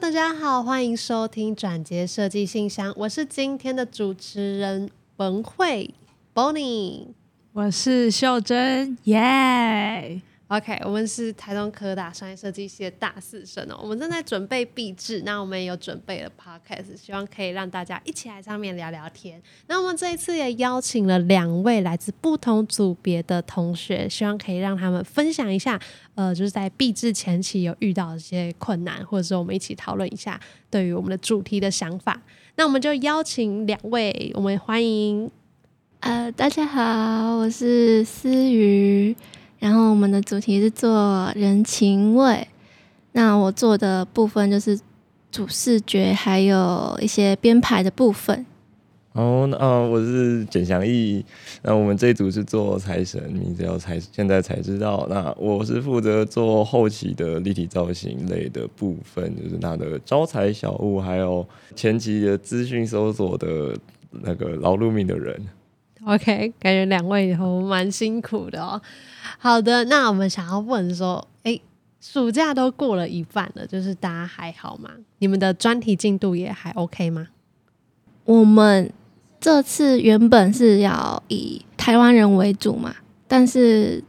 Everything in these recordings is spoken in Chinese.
大家好，欢迎收听转接设计信箱，我是今天的主持人文慧 Bonnie。我是秀珍，耶！OK，我们是台东科大商业设计系的大四生哦，我们正在准备毕制，那我们也有准备了 Podcast，希望可以让大家一起来上面聊聊天。那我们这一次也邀请了两位来自不同组别的同学，希望可以让他们分享一下，呃，就是在毕制前期有遇到一些困难，或者是我们一起讨论一下对于我们的主题的想法。那我们就邀请两位，我们欢迎呃，大家好，我是思瑜，然后我们的主题是做人情味。那我做的部分就是主视觉，还有一些编排的部分。哦，那、呃、我是简祥义，那我们这一组是做财神，名字叫财，现在才知道。那我是负责做后期的立体造型类的部分，就是他的招财小物，还有前期的资讯搜索的那个劳碌命的人。OK，感觉两位以后蛮辛苦的哦。好的，那我们想要问说，诶，暑假都过了一半了，就是大家还好吗？你们的专题进度也还 OK 吗？我们这次原本是要以台湾人为主嘛，但是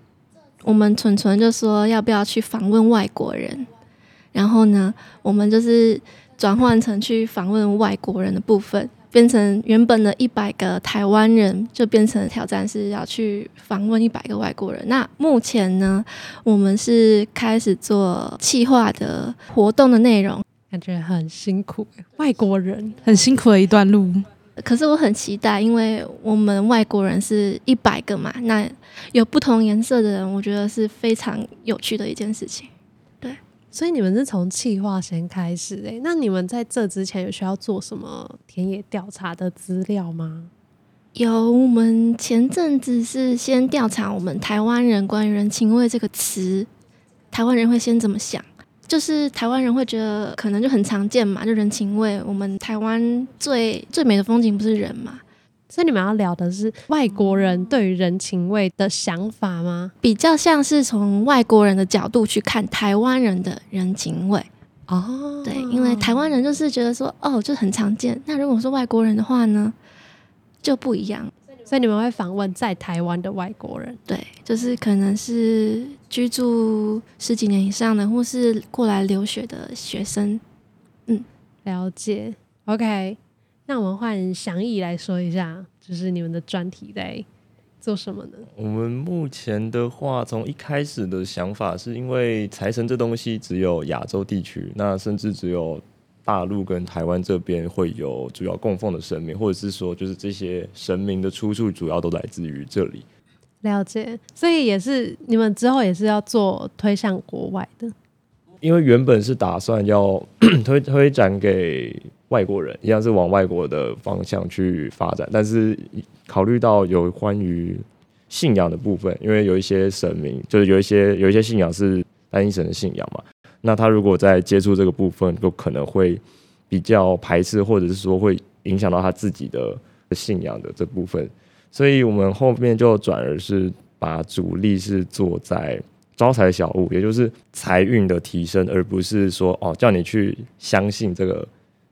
我们纯纯就说要不要去访问外国人，然后呢，我们就是转换成去访问外国人的部分，变成原本的一百个台湾人，就变成挑战是要去访问一百个外国人。那目前呢，我们是开始做企划的活动的内容，感觉很辛苦，外国人很辛苦的一段路。可是我很期待，因为我们外国人是一百个嘛，那有不同颜色的人，我觉得是非常有趣的一件事情。所以你们是从企划先开始诶、那你们在这之前有需要做什么田野调查的资料吗？有我们前阵子是先调查我们台湾人关于人情味这个词，台湾人会先怎么想？就是台湾人会觉得可能就很常见嘛，就人情味。我们台湾最最美的风景不是人嘛？所以你们要聊的是外国人对于人情味的想法吗？比较像是从外国人的角度去看台湾人的人情味。哦，对，因为台湾人就是觉得说，哦，就很常见。那如果是外国人的话呢，就不一样。所以你们会访问在台湾的外国人。对，就是可能是居住十几年以上的，或是过来留学的学生。嗯了解，OK。那我们换祥义来说一下，就是你们的专题在做什么呢？我们目前的话，从一开始的想法是因为财神这东西只有亚洲地区，那甚至只有大陆跟台湾这边会有主要供奉的神明，或者是说，就是这些神明的出处主要都来自于这里。了解，所以也是你们之后也是要做推向国外的。因为原本是打算要 推推展给外国人，一样是往外国的方向去发展，但是考虑到有关于信仰的部分，因为有一些神明，就是有一些有一些信仰是单一神的信仰嘛，那他如果在接触这个部分，就可能会比较排斥，或者是说会影响到他自己的信仰的这部分，所以我们后面就转而是把主力是做在。招财小物，也就是财运的提升，而不是说哦叫你去相信这个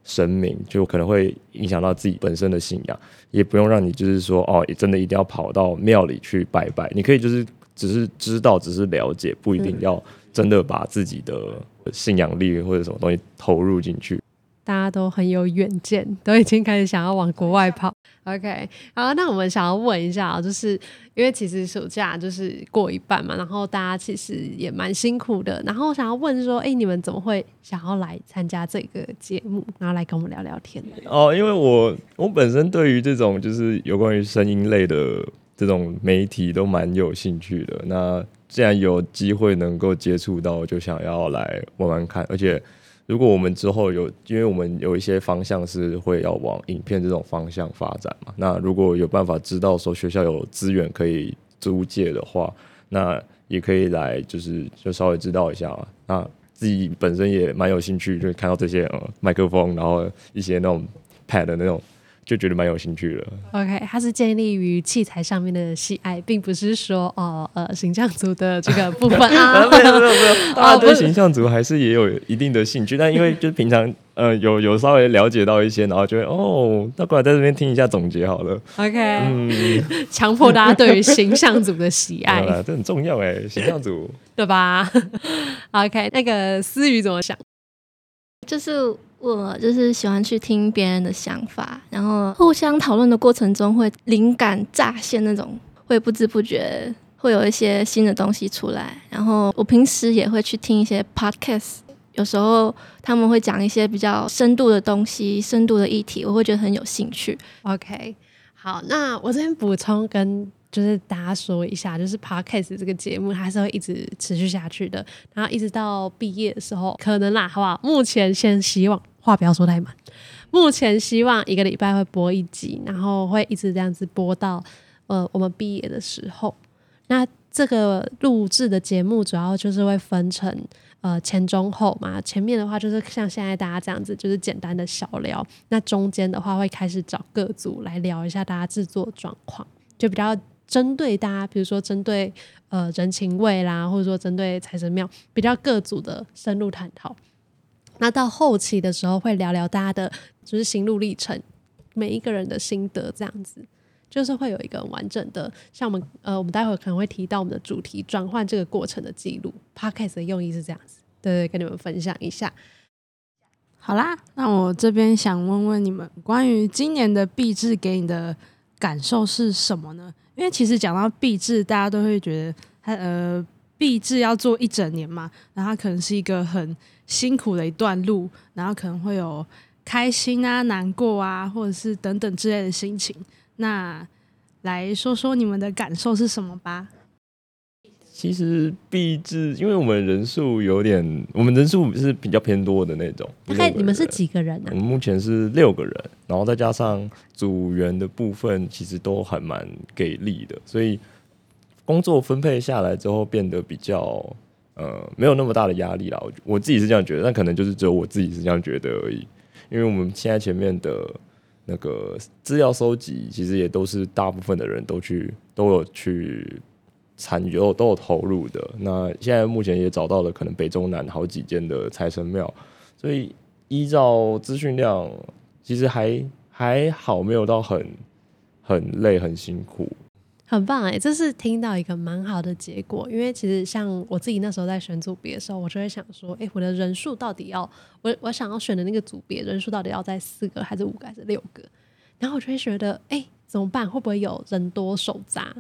神明，就可能会影响到自己本身的信仰，也不用让你就是说哦真的一定要跑到庙里去拜拜，你可以就是只是知道，只是了解，不一定要真的把自己的信仰力或者什么东西投入进去。大家都很有远见，都已经开始想要往国外跑。OK，好，那我们想要问一下，就是因为其实暑假就是过一半嘛，然后大家其实也蛮辛苦的，然后想要问说，哎、你们怎么会想要来参加这个节目，然后来跟我们聊聊天？哦，因为我我本身对于这种就是有关于声音类的这种媒体都蛮有兴趣的。那既然有机会能够接触到，就想要来玩玩看。而且如果我们之后有，因为我们有一些方向是会要往影片这种方向发展嘛，那如果有办法知道说学校有资源可以租借的话，那也可以来就是就稍微知道一下嘛。那自己本身也蛮有兴趣，就看到这些呃麦克风，然后一些那种 pad 的那种就觉得蛮有兴趣了。OK，它是建立于器材上面的喜爱，并不是说哦呃形象组的这个部分 啊。没有没有没有，大家对形象组还是也有一定的兴趣，但因为就平常呃有有稍微了解到一些，然后就会哦，那过来在这边听一下总结好了。OK，嗯，强迫大家对于形象组的喜爱，啊这很重要哎，形象组。对吧？OK，那个思雨怎么想？就是我就是喜欢去听别人的想法，然后互相讨论的过程中会灵感乍现那种，会不知不觉会有一些新的东西出来。然后我平时也会去听一些 podcast，有时候他们会讲一些比较深度的东西、深度的议题，我会觉得很有兴趣。OK，好，那我这边补充跟就是大家说一下，就是 Podcast 这个节目它是会一直持续下去的，然后一直到毕业的时候，可能啦，好不好？目前先希望话不要说太满，目前希望一个礼拜会播一集，然后会一直这样子播到呃我们毕业的时候。那这个录制的节目主要就是会分成呃前中后嘛，前面的话就是像现在大家这样子，就是简单的小聊。那中间的话会开始找各组来聊一下大家制作状况，就比较针对大家，比如说针对呃人情味啦，或者说针对财神庙，比较各组的深入探讨。那到后期的时候会聊聊大家的就是心路历程，每一个人的心得这样子。就是会有一个完整的，像我们呃，我们待会可能会提到我们的主题转换这个过程的记录。Podcast 的用意是这样子，对对，跟你们分享一下。好啦，那我这边想问问你们，关于今年的币制给你的感受是什么呢？因为其实讲到毕制，大家都会觉得它呃毕制要做一整年嘛，然后它可能是一个很辛苦的一段路，然后可能会有开心啊、难过啊，或者是等等之类的心情。那来说说你们的感受是什么吧。其实毕制，因为我们人数有点，我们人数是比较偏多的那种。大概你们是几个人啊我？们目前是六个人，然后再加上组员的部分，其实都还蛮给力的，所以工作分配下来之后，变得比较呃没有那么大的压力啦。我我自己是这样觉得，但可能就是只有我自己是这样觉得而已。因为我们现在前面的那个资料收集，其实也都是大部分的人都去都有去参与，都有都有投入的。那现在目前也找到了可能北中南好几间的财神庙，所以依照资讯量，其实还还好，没有到很很累很辛苦。很棒哎、这是听到一个蛮好的结果。因为其实像我自己那时候在选组别的时候，我就会想说，哎、我的人数到底要我我想要选的那个组别人数到底要在四个还是五个还是六个？然后我就会觉得，哎、怎么办？会不会有人多手杂？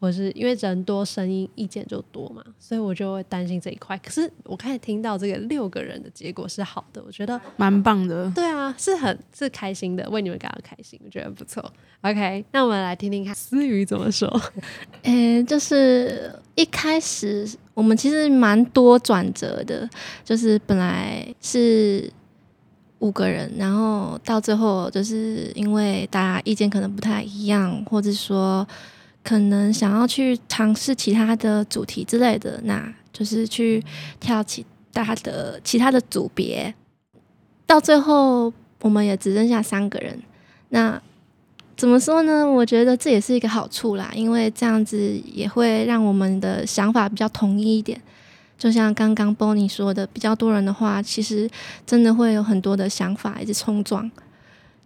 或是因为人多，声音意见就多嘛，所以我就会担心这一块。可是我开始听到这个六个人的结果是好的，我觉得蛮棒的。对啊，是很是开心的，为你们感到开心，我觉得不错。OK，那我们来听听看思雨怎么说。诶，就是一开始我们其实蛮多转折的，就是本来是五个人，然后到最后就是因为大家意见可能不太一样，或者说可能想要去尝试其他的主题之类的，那就是去跳其他的其他的组别，到最后我们也只剩下三个人，那。怎么说呢？我觉得这也是一个好处啦，因为这样子也会让我们的想法比较统一一点。就像刚刚 Bonnie 说的，比较多人的话，其实真的会有很多的想法一直冲撞，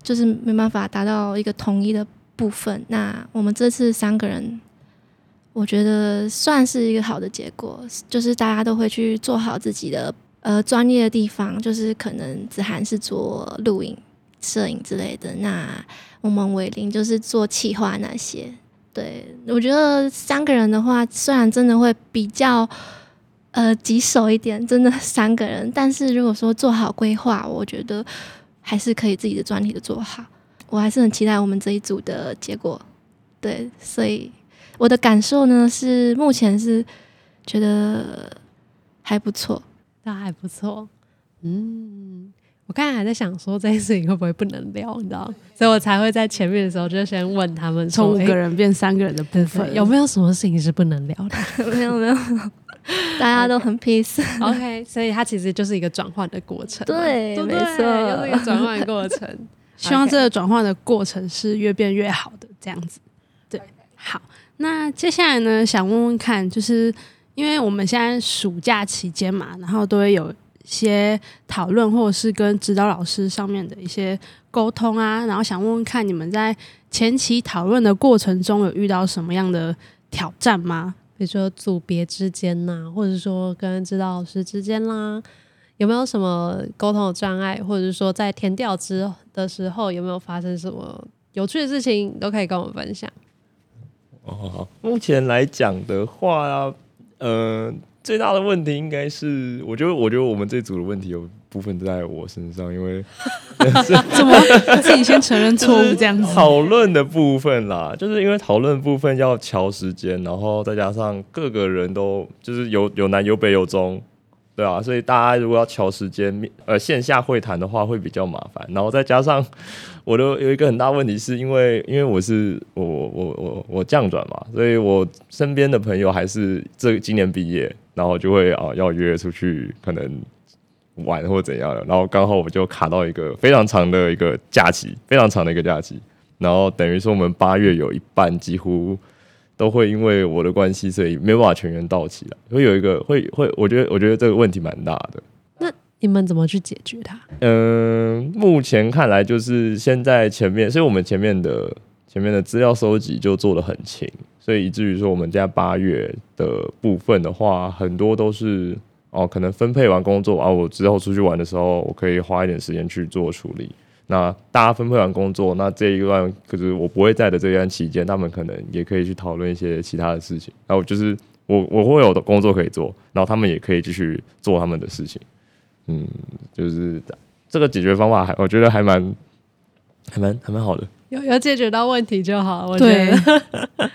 就是没办法达到一个统一的部分。那我们这次三个人，我觉得算是一个好的结果，就是大家都会去做好自己的呃专业的地方，就是可能子涵是做录影、摄影之类的，那我们伟林就是做企划那些。对我觉得三个人的话，虽然真的会比较呃棘手一点，真的三个人，但是如果说做好规划，我觉得还是可以自己的专题的做好。我还是很期待我们这一组的结果。对，所以我的感受呢是目前是觉得还不错。那还不错，嗯，我刚才还在想说这件事情会不会不能聊，你知道，所以我才会在前面的时候就先问他们从五个人变三个人的部分，对有没有什么事情是不能聊的没有没有，大家都很 peace。？OK，所以它其实就是一个转换的过程嘛，对对不对没错就是一个转换过程。希望这个转换的过程是越变越好的，这样子。对，好，那接下来呢，想问问看，就是因为我们现在暑假期间嘛，然后都会有一些讨论，或者是跟指导老师上面的一些沟通啊，然后想问问看，你们在前期讨论的过程中有遇到什么样的挑战吗？比如说组别之间呐、或者说跟指导老师之间啦，有没有什么沟通的障碍，或者是说在填调之的时候有没有发生什么有趣的事情，都可以跟我们分享。哦，目前来讲的话，呃，最大的问题应该是，我觉得，我觉得我们这组的问题有部分都在我身上，因为 怎么自己先承认错误这样子？讨论的部分啦，就是因为讨论部分要调时间，然后再加上各个人都就是有有南有北有中，对啊，所以大家如果要调时间，呃，线下会谈的话会比较麻烦，然后再加上 我的有一个很大问题，是因为因为我是我我我我降转嘛，所以我身边的朋友还是这今年毕业，然后就会啊要约出去可能玩或怎样的，然后刚好我就卡到一个非常长的一个假期，非常长的一个假期，然后等于说我们八月有一半几乎都会因为我的关系，所以没有办法全员到齐了，会有一个会会，我觉得我觉得这个问题蛮大的。那你们怎么去解决它？嗯，目前看来就是现在前面，所以我们前面的前面的资料收集就做的很勤，所以以至于说我们家八月的部分的话，很多都是哦，可能分配完工作啊，我之后出去玩的时候，我可以花一点时间去做处理。那大家分配完工作，那这一段可是我不会在的这段期间，他们可能也可以去讨论一些其他的事情。然后就是我我会有的工作可以做，然后他们也可以继续做他们的事情。嗯，就是这个解决方法还我觉得还蛮还蛮还蛮好的。有有解决到问题就好，我觉对得。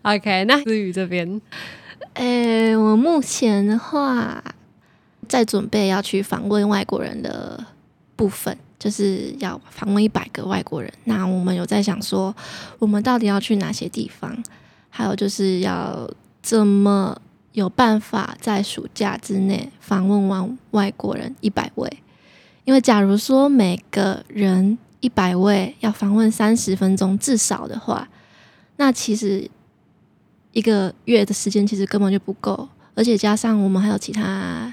OK，那思雨这边，诶、我目前的话在准备要去访问外国人的部分，就是要访问一百个外国人。那我们有在想说，我们到底要去哪些地方？还有就是要怎么有办法在暑假之内访问完外国人一百位？因为假如说每个人一百位要访问三十分钟至少的话，那其实一个月的时间其实根本就不够，而且加上我们还有其他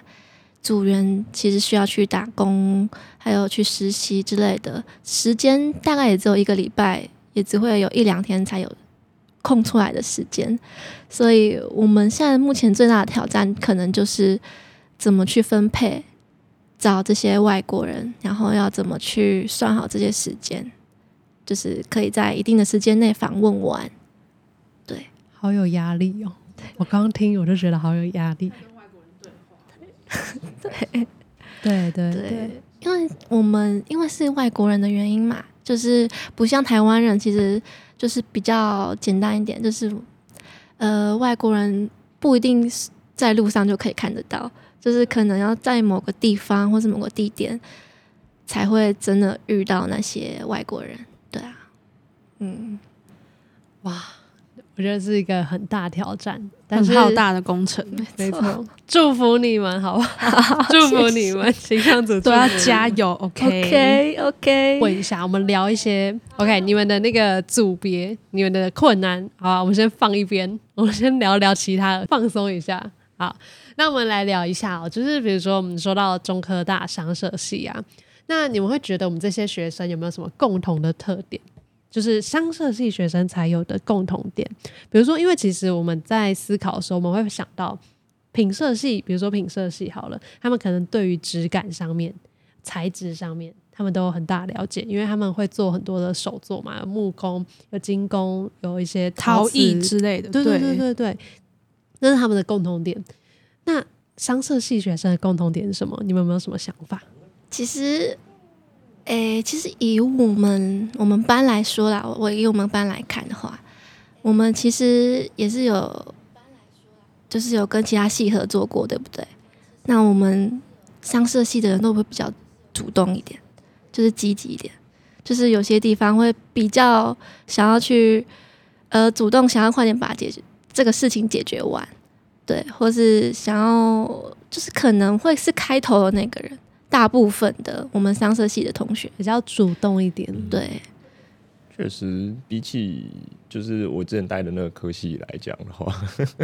组员，其实需要去打工，还有去实习之类的，时间大概也只有一个礼拜，也只会有一两天才有空出来的时间。所以我们现在目前最大的挑战，可能就是怎么去分配找这些外国人，然后要怎么去算好这些时间，就是可以在一定的时间内访问完。对好有压力哦。我刚听我就觉得好有压力。对。对对对，因为我们因为是外国人的原因嘛，就是不像台湾人，其实就是比较简单一点，就是呃，外国人不一定是在路上就可以看得到，就是可能要在某个地方或是某个地点才会真的遇到那些外国人。对啊，嗯，哇，我觉得是一个很大挑战，但是很浩大的工程，没错，祝福你们，好不好？祝福你们，形象组都要加油，OK？OK OK，问一下，我们聊一些 OK，你们的那个组别，你们的困难，好吧，我们先放一边，我们先聊聊其他的，放松一下。好，那我们来聊一下哦，就是比如说我们说到中科大商社系啊，那你们会觉得我们这些学生有没有什么共同的特点？就是商社系学生才有的共同点，比如说，因为其实我们在思考的时候，我们会想到品社系，比如说品社系好了，他们可能对于质感上面、材质上面，他们都有很大了解，因为他们会做很多的手作嘛，有木工、有金工，有一些陶艺之类的，对对对对对，那是他们的共同点。那商社系学生的共同点是什么？你们有没有什么想法？其实，诶、其实以我们我们班来说啦，我以我们班来看的话，我们其实也是有，就是有跟其他系合作过，对不对？那我们商社系的人都会比较主动一点，就是积极一点，就是有些地方会比较想要去，呃，主动想要快点把解决这个事情解决完，对，或是想要就是可能会是开头的那个人。大部分的我们商社系的同学，比较主动一点。对，确实，比起就是我之前待的那个科系来讲的话，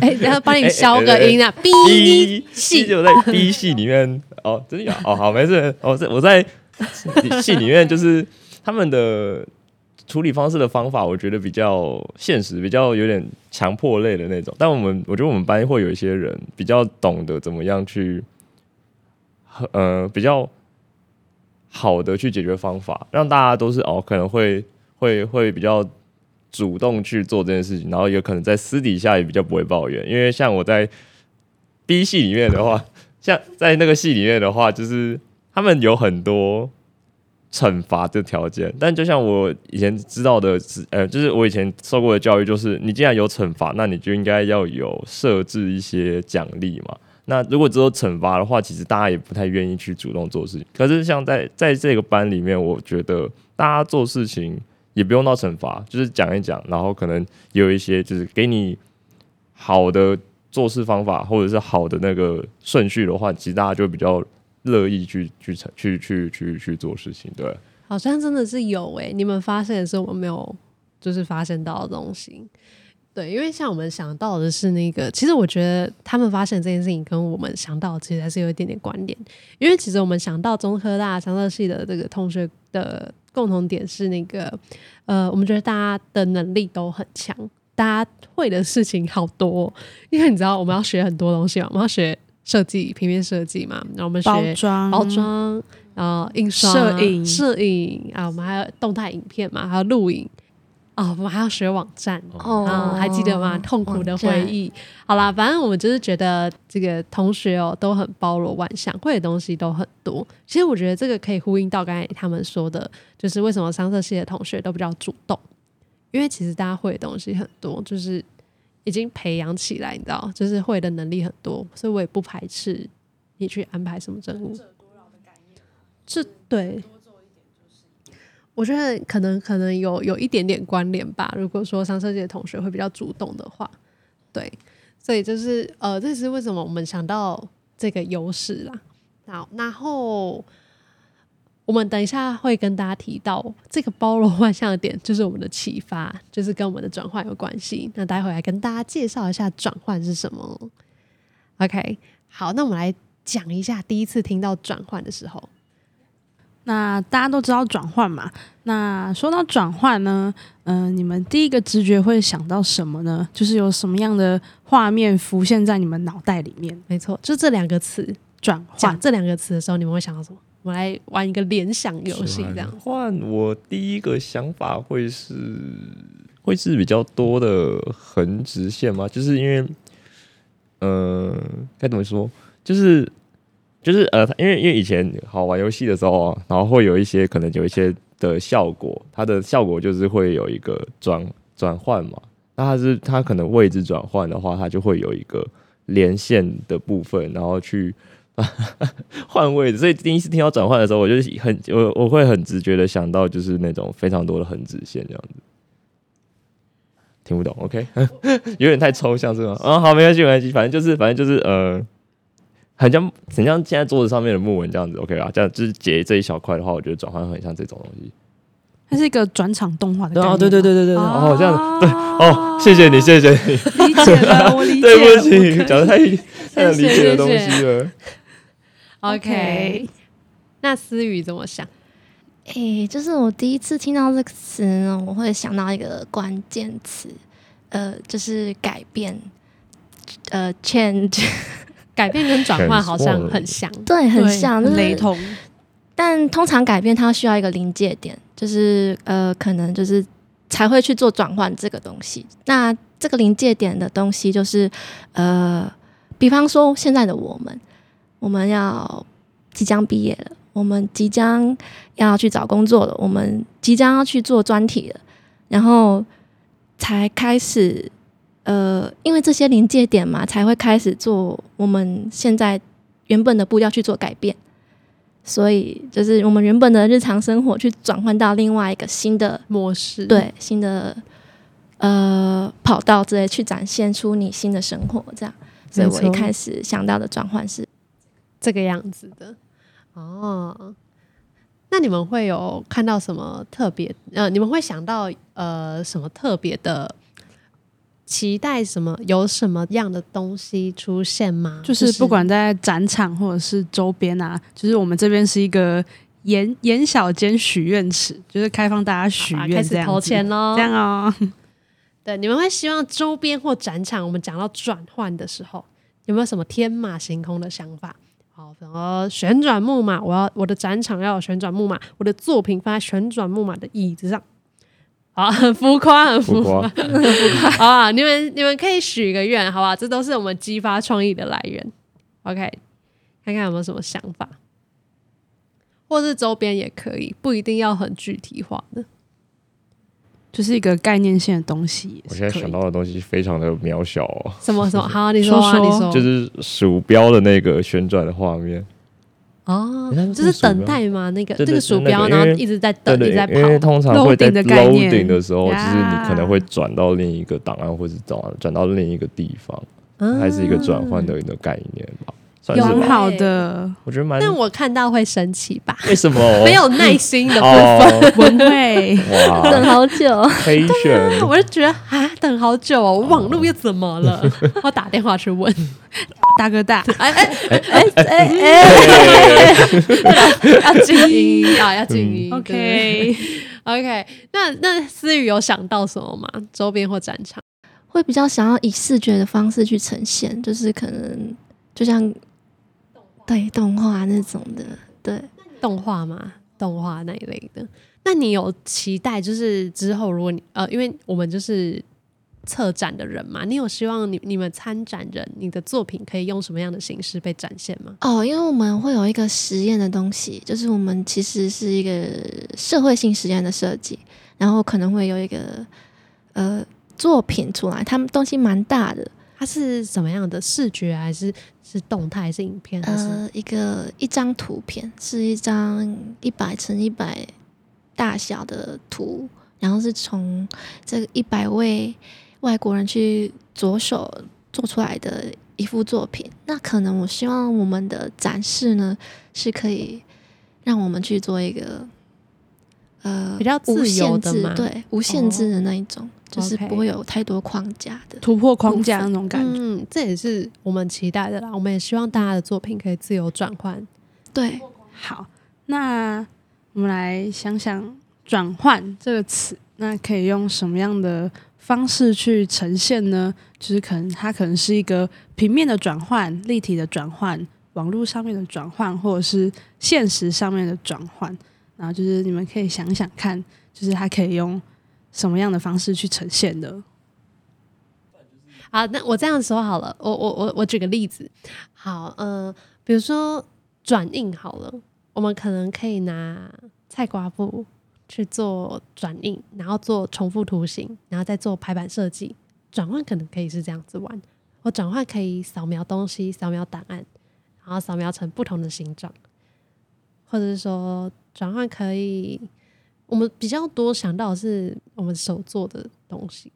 哎，然后帮你消个音啊，B，B 系。就在 B 系里面。哦，真的有？哦，好，没事，哦，在我在系里面就是他们的处理方式的方法，我觉得比较现实，比较有点强迫类的那种。但我们我觉得我们班会有一些人比较懂得怎么样去，呃，比较好的去解决方法，让大家都是哦，可能会会会比较主动去做这件事情，然后有可能在私底下也比较不会抱怨，因为像我在 B 系里面的话，像在那个系里面的话，就是他们有很多惩罚的条件，但就像我以前知道的，呃，就是我以前受过的教育，就是你既然有惩罚，那你就应该要有设置一些奖励嘛。那如果只有惩罚的话，其实大家也不太愿意去主动做事情。可是像在在这个班里面，我觉得大家做事情也不用到惩罚，就是讲一讲，然后可能有一些就是给你好的做事方法，或者是好的那个顺序的话，其实大家就比较乐意去去去去去去做事情。对，好像真的是有诶、你们发现的是我们没有就是发现到的东西。对，因为像我们想到的是那个，其实我觉得他们发现这件事情跟我们想到的其实还是有一点点关联。因为其实我们想到中科大商社系的这个同学的共同点是那个，呃，我们觉得大家的能力都很强，大家会的事情好多哦。因为你知道我们要学很多东西嘛，我们要学设计、平面设计嘛，然后我们学包装包装，然后印刷、摄影摄影啊，我们还有动态影片嘛，还有录影啊，我们还要学网站。哦啊，还记得吗？痛苦的回忆。好啦，反正我们就是觉得这个同学哦都很包罗万象，会的东西都很多。其实我觉得这个可以呼应到刚才他们说的，就是为什么商社系的同学都比较主动，因为其实大家会的东西很多，就是已经培养起来，你知道，就是会的能力很多，所以我也不排斥你去安排什么任务。这对。我觉得可能可能有有一点点关联吧。如果说商设计的同学会比较主动的话，对，所以就是呃，这是为什么我们想到这个优势啦。好，然后我们等一下会跟大家提到这个包罗万象的点，就是我们的启发，就是跟我们的转换有关系。那待会来跟大家介绍一下转换是什么。OK，好，那我们来讲一下第一次听到转换的时候。那大家都知道转换嘛？那说到转换呢，嗯、你们第一个直觉会想到什么呢？就是有什么样的画面浮现在你们脑袋里面？没错，就这两个词，转换，这两个词的时候，你们会想到什么？我们来玩一个联想游戏，这样。换我第一个想法会是会是比较多的横直线吗？就是因为，呃，该怎么说？就是就是呃，因为因为以前好玩游戏的时候，然后会有一些可能有一些的效果，它的效果就是会有一个转转换嘛。那它是它可能位置转换的话，它就会有一个连线的部分，然后去 换位置。所以第一次听到转换的时候，我就很我我会很直觉的想到就是那种非常多的横直线这样子。听不懂，OK，有点太抽象是吗？啊，好，没关系，没关系，反正就是，反正就是，呃，很像，很像现在桌子上面的木纹这样子，OK 啊，这样就是截这一小块的话，我觉得转换很像这种东西。它是一个转场动画的概念吗。对啊，对对对对对，哦，哦这样子，对，哦，谢谢你，谢谢你，理解了，我理解了。对不起，讲的太太理解的东西了。OK，那思雨怎么想？诶、就是我第一次听到这个词呢，我会想到一个关键词，呃，就是改变，呃，change，改变跟转换好像很像。对，很像，就是雷同。但通常改变它需要一个临界点，就是呃，可能就是才会去做转换这个东西。那这个临界点的东西就是呃，比方说现在的我们，我们要即将毕业了，我们即将要去找工作了，我们即将要去做专题了，然后才开始呃，因为这些临界点嘛，才会开始做我们现在原本的步调去做改变。所以就是我们原本的日常生活去转换到另外一个新的模式，对新的呃跑道之类，去展现出你新的生活，这样。所以我一开始想到的转换是，这个样子的。哦，那你们会有看到什么特别？呃，你们会想到呃什么特别的期待？什么有什么样的东西出现吗？就是不管在展场或者是周边啊，就是我们这边是一个眼眼小间许愿池，就是开放大家许愿这样子投钱喽这。样哦。对，你们会希望周边或展场，我们讲到转换的时候，有没有什么天马行空的想法？好，什么旋转木马，我要我的展场要有旋转木马，我的作品放在旋转木马的椅子上。好，很浮夸，很浮不夸。过 好啊，你们你们可以许个愿，好吧？这都是我们激发创意的来源。OK，看看有没有什么想法，或是周边也可以，不一定要很具体化的。就是一个概念性的东西也我现在。想到的东西非常的渺小哦，什么什么？好，你说啊，说说你说，就是鼠标的那个旋转的画面。哦，就是等待嘛，那个这个鼠标，然后一直在等，一直在，因为。通常会在 Loading 的时候，就是你可能会转到另一个档案，或是转转到另一个地方，还是一个转换的一个概念吧，算是吧。蛮好的，我觉得蛮。但我看到会生气吧？为什么 没有耐心的部分，哦？文慧等，好久，黑选 我就觉得啊，等好久哦，网络又怎么了？我打电话去问，大哥大，哎哎哎哎哎，要静音啊，要静音。OK，OK，那那思雨有想到什么吗？周边或展场？会比较想要以视觉的方式去呈现，就是可能就像对动画那种的，对。动画嘛？动画那一类的。那你有期待，就是之后如果你呃，因为我们就是策展的人嘛，你有希望你你们参展人，你的作品可以用什么样的形式被展现吗？哦，因为我们会有一个实验的东西，就是我们其实是一个社会性实验的设计，然后可能会有一个呃作品出来，他们东西蛮大的，它是什么样的视觉，还是是动态，还是影片？呃，一个一张图片是一张一百乘一百大小的图，然后是从这个一百位外国人去着手做出来的一幅作品。那可能我希望我们的展示呢，是可以让我们去做一个呃比较自由的嘛对无限制的那一种，就是不会有太多框架的。突破框架那种感觉。嗯，这也是我们期待的啦。我们也希望大家的作品可以自由转换。对，好，那我们来想想“转换”这个词，那可以用什么样的方式去呈现呢？就是可能它可能是一个平面的转换、立体的转换、网络上面的转换，或者是现实上面的转换。然后就是你们可以想想看，就是它可以用什么样的方式去呈现的。好，那我这样说好了，我我我我举个例子，好，呃，比如说转印好了，我们可能可以拿菜瓜布去做转印，然后做重复图形，然后再做排版设计。转换可能可以是这样子玩，我转换可以扫描东西，扫描档案，然后扫描成不同的形状，或者是说转换可以，我们比较多想到的是我们手做的东西。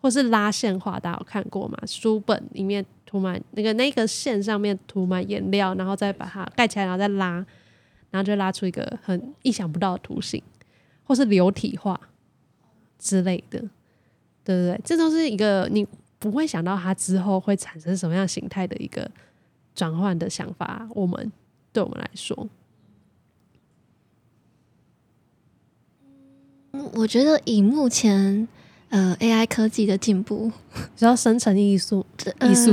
或是拉线画，大家有看过吗？书本里面涂满那个那个线上面涂满颜料，然后再把它盖起来，然后再拉，然后就拉出一个很意想不到的图形，或是流体画之类的，对不对，这都是一个你不会想到它之后会产生什么样形态的一个转换的想法。我们对我们来说，我觉得以目前呃 AI 科技的进步，只要生成艺术，艺术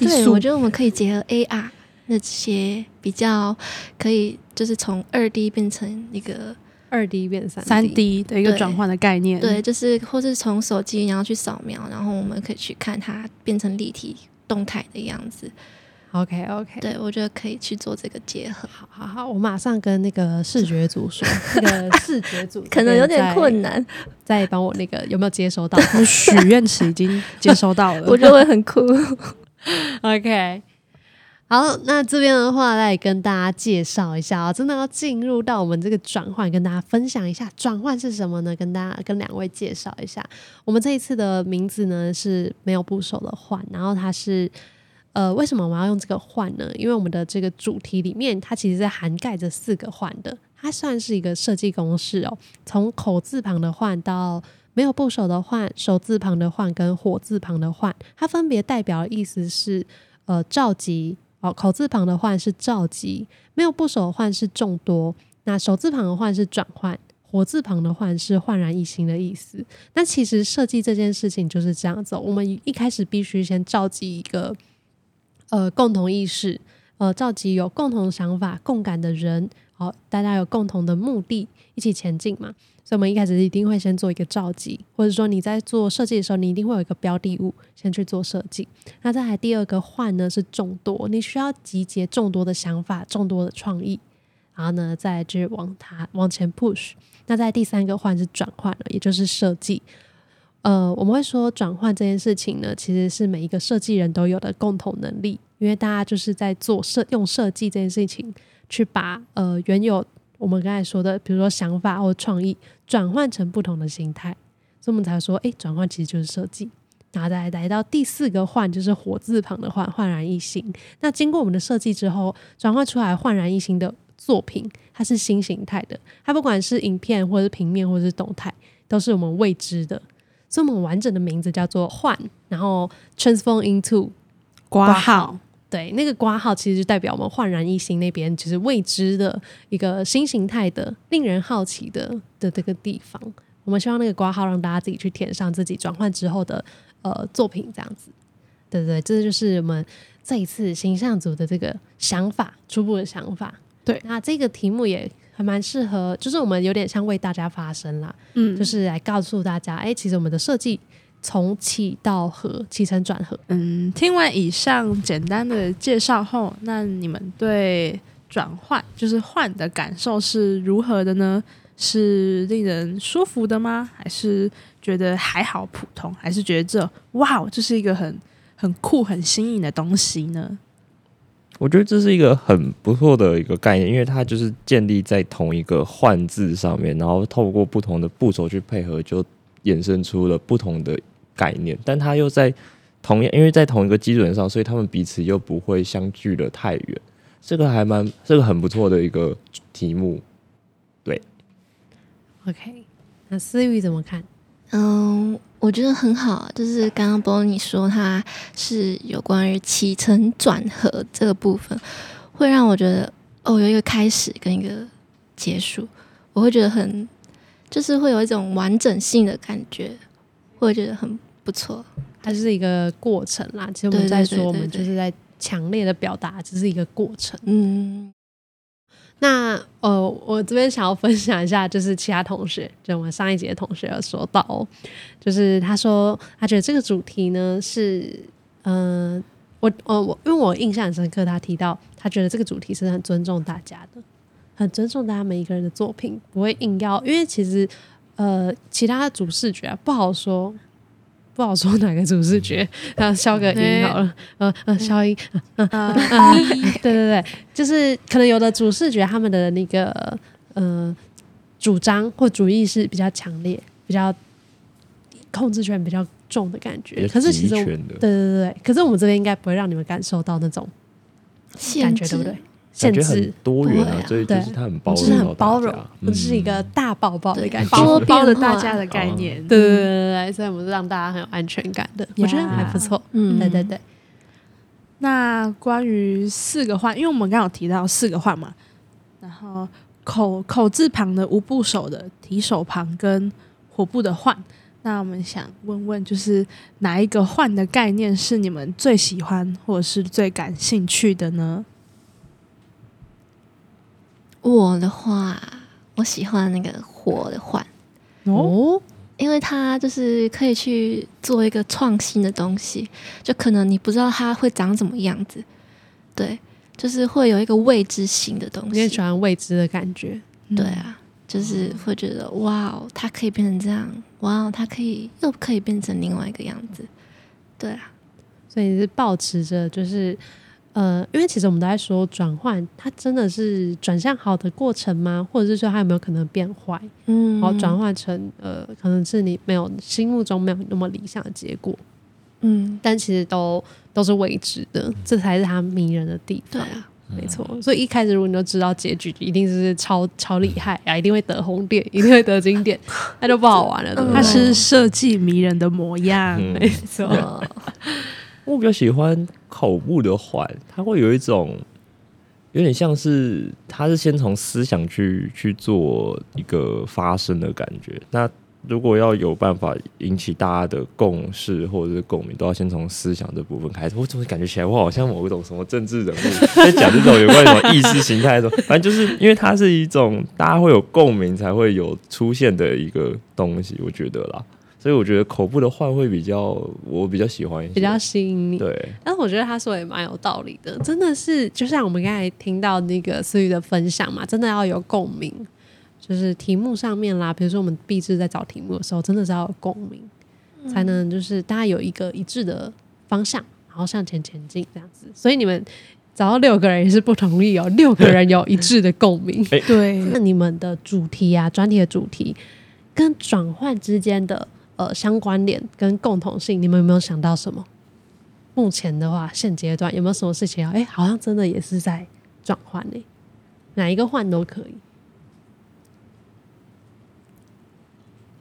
对，我觉得我们可以结合 AR 那些比较可以，就是从二 D 变成一个二 D 变三三 D 的一个转换的概念，对，就是或是从手机然后去扫描，然后我们可以去看它变成立体动态的样子。OK OK，对我觉得可以去做这个结合，好好好，我马上跟那个视觉组说，那个视觉组可能有点困难，难，再帮我那个有没有接收到我 许愿池已经接收到了。我觉得会很酷。OK，好，那这边的话来跟大家介绍一下啊，真的要进入到我们这个转换，跟大家分享一下转换是什么呢？跟大家跟两位介绍一下，我们这一次的名字呢是没有部首的换，然后它是。呃，为什么我们要用这个换呢？因为我们的这个主题里面，它其实是涵盖着四个换的，它算是一个设计公式哦。从口字旁的换到没有部首的换，手字旁的换跟火字旁的换，它分别代表的意思是呃召集哦，口字旁的换是召集，没有部首的换是众多，那手字旁的换是转换。火字旁的换是焕然一新的意思。那其实设计这件事情就是这样子，我们一开始必须先召集一个呃共同意识，呃召集有共同想法、共感的人，好，大家有共同的目的，一起前进嘛。所以，我们一开始一定会先做一个召集，或者说你在做设计的时候，你一定会有一个标的物先去做设计。那再来第二个换呢是众多，你需要集结众多的想法、众多的创意，然后呢再去往它往前 push。那在第三个换是转换了，也就是设计。呃，我们会说转换这件事情呢，其实是每一个设计人都有的共同能力，因为大家就是在做设用设计这件事情，去把呃原有我们刚才说的，比如说想法或创意转换成不同的形态，所以我们才说，哎，转换其实就是设计。然后再来到第四个换，就是火字旁的换，焕然一新。那经过我们的设计之后，转换出来焕然一新的。作品它是新形态的，它不管是影片或者是平面或者是动态，都是我们未知的。所以，我们完整的名字叫做“换”，然后 “transform into” 挂号。对，那个挂号其实就代表我们焕然一新那边就是未知的一个新形态的、令人好奇的的这个地方。我们希望那个挂号让大家自己去填上自己转换之后的呃作品，这样子。对对对，这就是我们这一次形象组的这个想法，初步的想法。对，那这个题目也还蛮适合，就是我们有点像为大家发声啦，嗯，就是来告诉大家，哎，其实我们的设计从起到合，起承转合。嗯，听完以上简单的介绍后，那你们对转换就是换的感受是如何的呢？是令人舒服的吗？还是觉得还好普通？还是觉得这哇，这是一个很很酷、很新颖的东西呢？我觉得这是一个很不错的一个概念，因为它就是建立在同一个“换”字上面，然后透过不同的步骤去配合，就衍生出了不同的概念。但它又在同样，因为在同一个基准上，所以他们彼此又不会相距的太远。这个还蛮，这个很不错的一个题目。对，OK，那思雨怎么看？嗯。我觉得很好，就是刚刚波你说它是有关于起承转合这个部分，会让我觉得哦，有一个开始跟一个结束，我会觉得很，就是会有一种完整性的感觉，会觉得很不错。它是一个过程啦，其实我们在说，我们就是在强烈的表达，只是一个过程。嗯。那呃，我这边想要分享一下，就是其他同学，就我们上一节同学有说到，就是他说他觉得这个主题呢是，嗯，我我我，因为我印象很深刻，他提到他觉得这个主题是很尊重大家的，很尊重大家每一个人的作品，不会硬要，因为其实呃，其他的主视觉啊不好说。不好说哪个主视觉，然后消个音好了，呃呃，消音，嗯嗯 对对对，就是可能有的主视觉他们的那个呃主张或主意是比较强烈，比较控制权比较重的感觉，可是其实对对对对，可是我们这边应该不会让你们感受到那种感觉，对不对？感觉很多元啊，所以就是它很包容，就是很包容，不是一个大宝宝的感觉，包包的大家的概念。对对对对对，所以我们是让大家很有安全感的，我觉得还不错。嗯，对对对。那关于四个换，因为我们刚刚提到四个换嘛，然后口口字旁的无部首的提手旁跟火部的换，那我们想问问，就是哪一个换的概念是你们最喜欢或者是最感兴趣的呢？我的话，我喜欢那个火的幻哦，因为它就是可以去做一个创新的东西，就可能你不知道它会长什么样子，对，就是会有一个未知性的东西。你也喜欢未知的感觉，对啊，就是会觉得哇哦，它可以变成这样，哇哦，它可以又可以变成另外一个样子，对啊，所以是保持着就是。呃，因为其实我们都在说转换，它真的是转向好的过程吗？或者是说它有没有可能变坏？嗯，然后，转换成呃，可能是你没有心目中没有那么理想的结果。嗯，但其实都都是未知的，这才是它迷人的地方。对啊，没错，所以一开始如果你都知道结局一定是超 超厉害啊，一定会得红点，一定会得经典，那就不好玩了，它？是设计迷人的模样。嗯没错，呃 我比较喜欢口部的环，它会有一种有点像是，它是先从思想去去做一个发声的感觉。那如果要有办法引起大家的共识或者是共鸣，都要先从思想这部分开始。我怎么感觉起来我好像某一种什么政治人物在讲这种有关什么意识形态的，反正就是因为它是一种大家会有共鸣才会有出现的一个东西，我觉得啦。所以我觉得口部的换会比较，我比较喜欢一些，比较吸引你。对。但是我觉得他说的也蛮有道理的，真的是就像我们刚才听到那个思雨的分享嘛，真的要有共鸣，就是题目上面啦，比如说我们毕志在找题目的时候，真的是要有共鸣，才能就是大家有一个一致的方向，然后向前前进这样子。所以你们找到六个人也是不同意哦，六个人有一致的共鸣。对，那你们的主题啊，专题的主题跟转换之间的呃相关联跟共同性，你们有没有想到什么？目前的话，现阶段有没有什么事情要？哎、好像真的也是在转换呢，哪一个换都可以，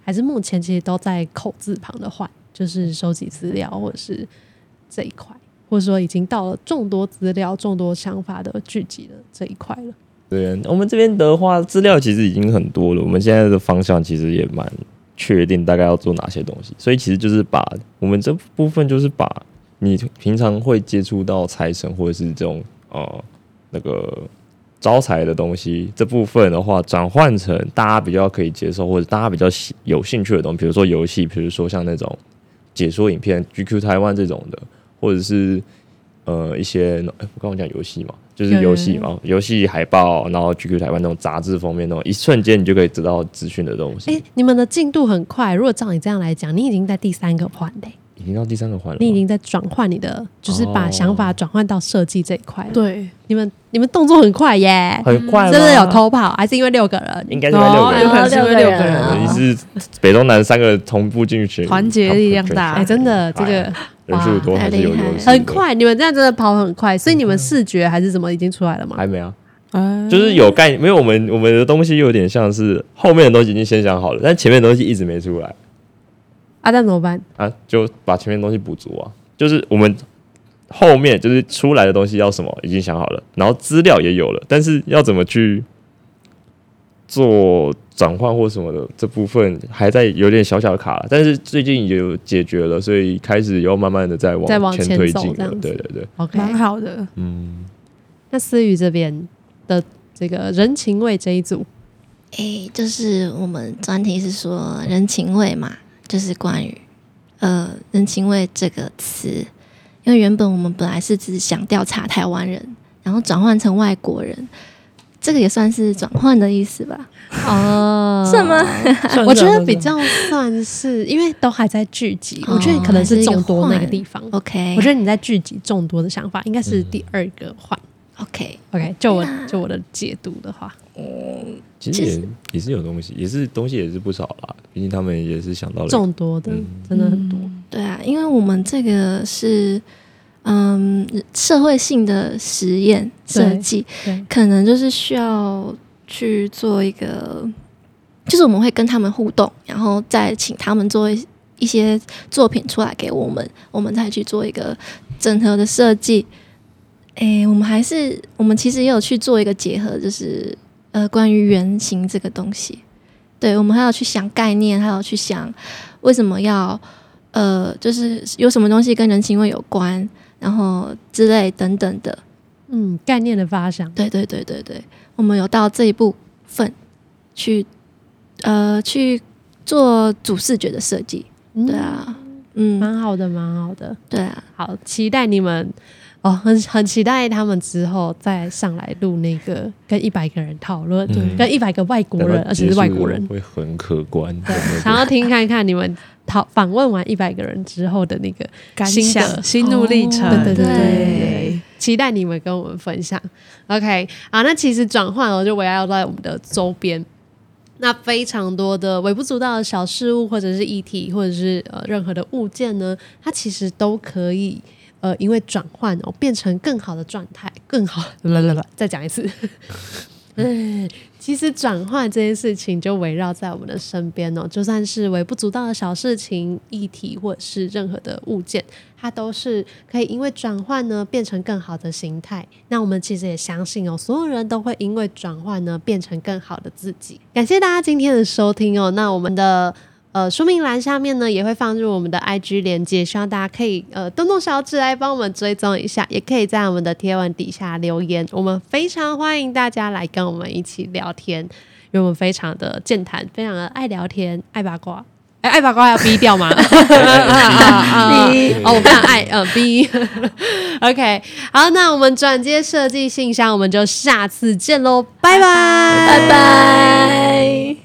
还是目前其实都在口字旁的换，就是收集资料或者是这一块，或者说已经到了众多资料、众多想法的聚集的这一块了。对，我们这边的话，资料其实已经很多了。我们现在的方向其实也蛮确定，大概要做哪些东西。所以其实就是把我们这部分，就是把你平常会接触到财神或者是这种呃那个招财的东西这部分的话，转换成大家比较可以接受或者大家比较有兴趣的东西，比如说游戏，比如说像那种解说影片、GQ 台湾这种的，或者是呃一些，哎我刚刚讲游戏嘛，就是游戏嘛，游戏海报，然后 GQ 台湾那种杂志封面那种，一瞬间你就可以得到资讯的东西。哎、你们的进度很快。如果照你这样来讲，你已经在第三个环嘞、已经到第三个环了，你已经在转换你的，就是把哦。想法转换到设计这一块了。对，你们你们动作很快耶，很快吗，真的有偷跑，还是因为六个人？应该是因为六个人。哦有可能是因为六个人。哦你是北中南三个同步进去，团结力量大。哎、真的这个人数多还是有优势，很，快，你们这样真的跑很快，所以你们视觉还是什么已经出来了吗？还没啊，呃，就是有概念，因为我们我们的东西有点像是后面的东西已经先想好了，但前面的东西一直没出来啊，那怎么办？啊，就把前面的东西补足啊，就是我们。后面就是出来的东西要什么已经想好了，然后资料也有了，但是要怎么去做转换或什么的这部分还在有点小小的卡了，但是最近也有解决了，所以开始要慢慢的在往前前推进了。走这样对对对，OK，蛮好的。嗯，那思雨这边的这个人情味这一组，诶，就是我们专题是说人情味嘛，就是关于呃人情味这个词，因为原本我们本来是只想调查台湾人，然后转换成外国人，这个也算是转换的意思吧？哦 是吗？我觉得比较算是，因为都还在聚集，哦我觉得可能是众多那个地方。OK，我觉得你在聚集众多的想法，应该是第二个换。OK，OK，就我就我的解读的话，其实也也是有东西，也是东西也是不少啦，毕竟他们也是想到了众多的嗯真的很多。对啊，因为我们这个是嗯社会性的实验设计，可能就是需要去做一个，就是我们会跟他们互动，然后再请他们做一一些作品出来给我们，我们再去做一个整合的设计。诶，我们还是我们其实也有去做一个结合，就是呃关于原型这个东西。对，我们还要去想概念，还要去想为什么要呃，就是有什么东西跟人情味有关，然后之类等等的。嗯，概念的发想，对对对对对，我们有到这一部分去呃去做主视觉的设计。嗯对，啊，嗯，蛮好的，蛮好的。对啊，好，期待你们哦，很很期待他们之后再上来录那个跟一百个人讨论，对跟一百个外国人，而且是外国人，会很可观。想要听看看你们讨访问完一百个人之后的那个感心想、心路历程，哦对对对对对对对，期待你们跟我们分享。OK，啊，那其实转换哦，就围绕在我们的周边，那非常多的微不足道的小事物，或者是议题，或者是呃任何的物件呢，它其实都可以。呃，因为转换哦，变成更好的状态，更好。来来来，再讲一次。嗯，其实转换这件事情就围绕在我们的身边哦，就算是微不足道的小事情、议题，或者是任何的物件，它都是可以因为转换呢变成更好的形态。那我们其实也相信哦，所有人都会因为转换呢变成更好的自己。感谢大家今天的收听哦，那我们的。呃，说明栏下面呢也会放入我们的 IG 连接，希望大家可以呃动动小指来帮我们追踪一下，也可以在我们的贴文底下留言，我们非常欢迎大家来跟我们一起聊天，因为我们非常的健谈，非常的爱聊天，爱八卦。哎，爱八卦要逼掉吗？逼 哦，我非常爱呃逼。OK，好，那我们转接设计信箱，我们就下次见喽，拜拜，拜拜。